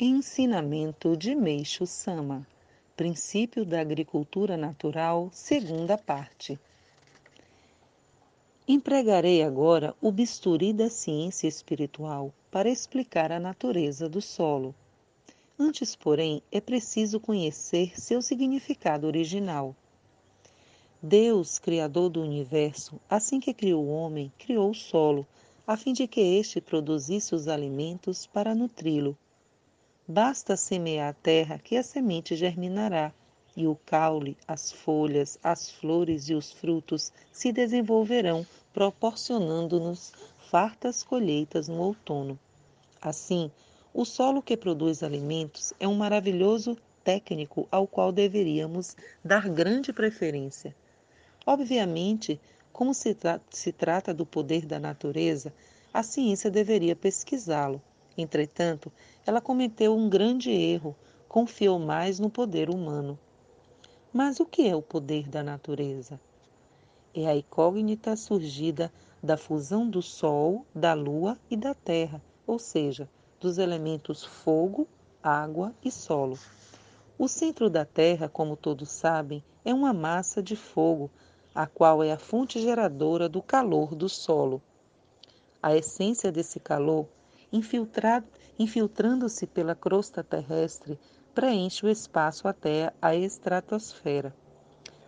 Ensinamento de Meixo Sama Princípio da Agricultura Natural, segunda parte. Empregarei agora o bisturi da ciência espiritual para explicar a natureza do solo. Antes, porém, é preciso conhecer seu significado original. Deus, Criador do universo, assim que criou o homem, criou o solo, a fim de que este produzisse os alimentos para nutri-lo. Basta semear a terra que a semente germinará, e o caule, as folhas, as flores e os frutos se desenvolverão, proporcionando-nos fartas colheitas no outono. Assim, o solo que produz alimentos é um maravilhoso técnico ao qual deveríamos dar grande preferência. Obviamente, como se, tra se trata do poder da natureza, a ciência deveria pesquisá-lo. Entretanto, ela cometeu um grande erro, confiou mais no poder humano. Mas o que é o poder da natureza? É a incógnita surgida da fusão do Sol, da Lua e da Terra, ou seja, dos elementos fogo, água e solo. O centro da Terra, como todos sabem, é uma massa de fogo a qual é a fonte geradora do calor do solo. A essência desse calor, infiltrando-se pela crosta terrestre, preenche o espaço até a estratosfera.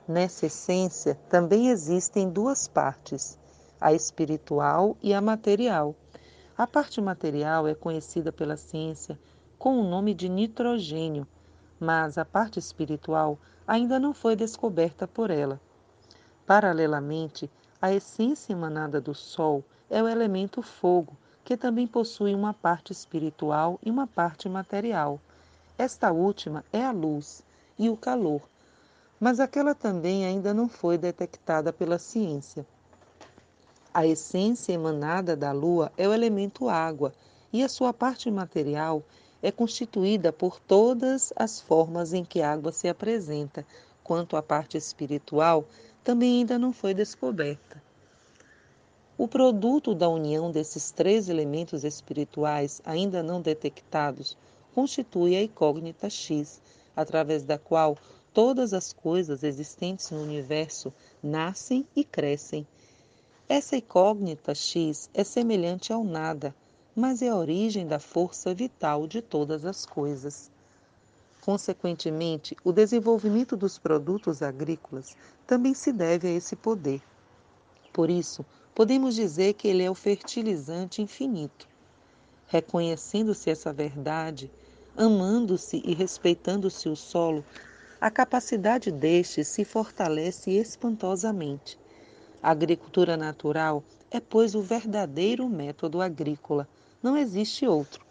Nessa essência também existem duas partes, a espiritual e a material. A parte material é conhecida pela ciência com o nome de nitrogênio, mas a parte espiritual ainda não foi descoberta por ela. Paralelamente, a essência emanada do Sol é o elemento fogo, que também possui uma parte espiritual e uma parte material. Esta última é a luz e o calor, mas aquela também ainda não foi detectada pela ciência. A essência emanada da Lua é o elemento água e a sua parte material é constituída por todas as formas em que a água se apresenta, quanto à parte espiritual, também ainda não foi descoberta. O produto da união desses três elementos espirituais ainda não detectados constitui a incógnita X, através da qual todas as coisas existentes no universo nascem e crescem. Essa incógnita X é semelhante ao nada, mas é a origem da força vital de todas as coisas. Consequentemente, o desenvolvimento dos produtos agrícolas também se deve a esse poder. Por isso, podemos dizer que ele é o fertilizante infinito. Reconhecendo-se essa verdade, amando-se e respeitando-se o solo, a capacidade deste se fortalece espantosamente. A agricultura natural é, pois, o verdadeiro método agrícola, não existe outro.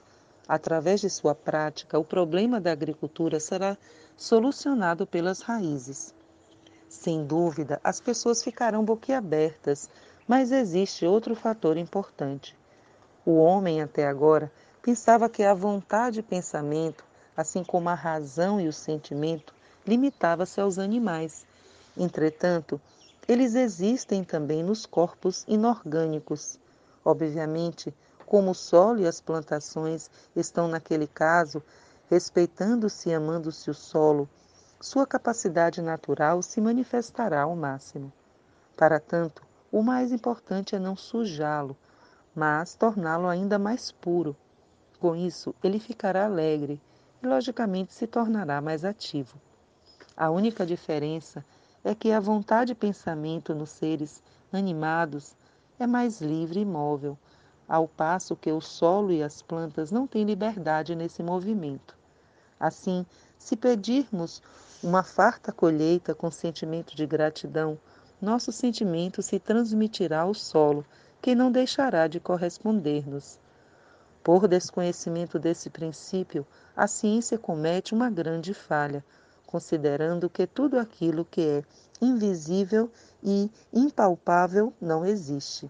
Através de sua prática, o problema da agricultura será solucionado pelas raízes. Sem dúvida, as pessoas ficarão boquiabertas, mas existe outro fator importante. O homem, até agora, pensava que a vontade e pensamento, assim como a razão e o sentimento, limitava-se aos animais. Entretanto, eles existem também nos corpos inorgânicos. Obviamente, como o solo e as plantações estão, naquele caso, respeitando-se e amando-se o solo, sua capacidade natural se manifestará ao máximo. Para tanto, o mais importante é não sujá-lo, mas torná-lo ainda mais puro. Com isso, ele ficará alegre e, logicamente, se tornará mais ativo. A única diferença é que a vontade e pensamento nos seres animados é mais livre e móvel, ao passo que o solo e as plantas não têm liberdade nesse movimento. Assim, se pedirmos uma farta colheita com sentimento de gratidão, nosso sentimento se transmitirá ao solo, que não deixará de corresponder-nos. Por desconhecimento desse princípio, a ciência comete uma grande falha, considerando que tudo aquilo que é invisível e impalpável não existe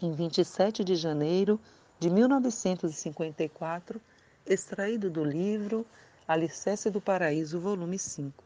em 27 de janeiro de 1954, extraído do livro Alicerce do Paraíso, volume 5.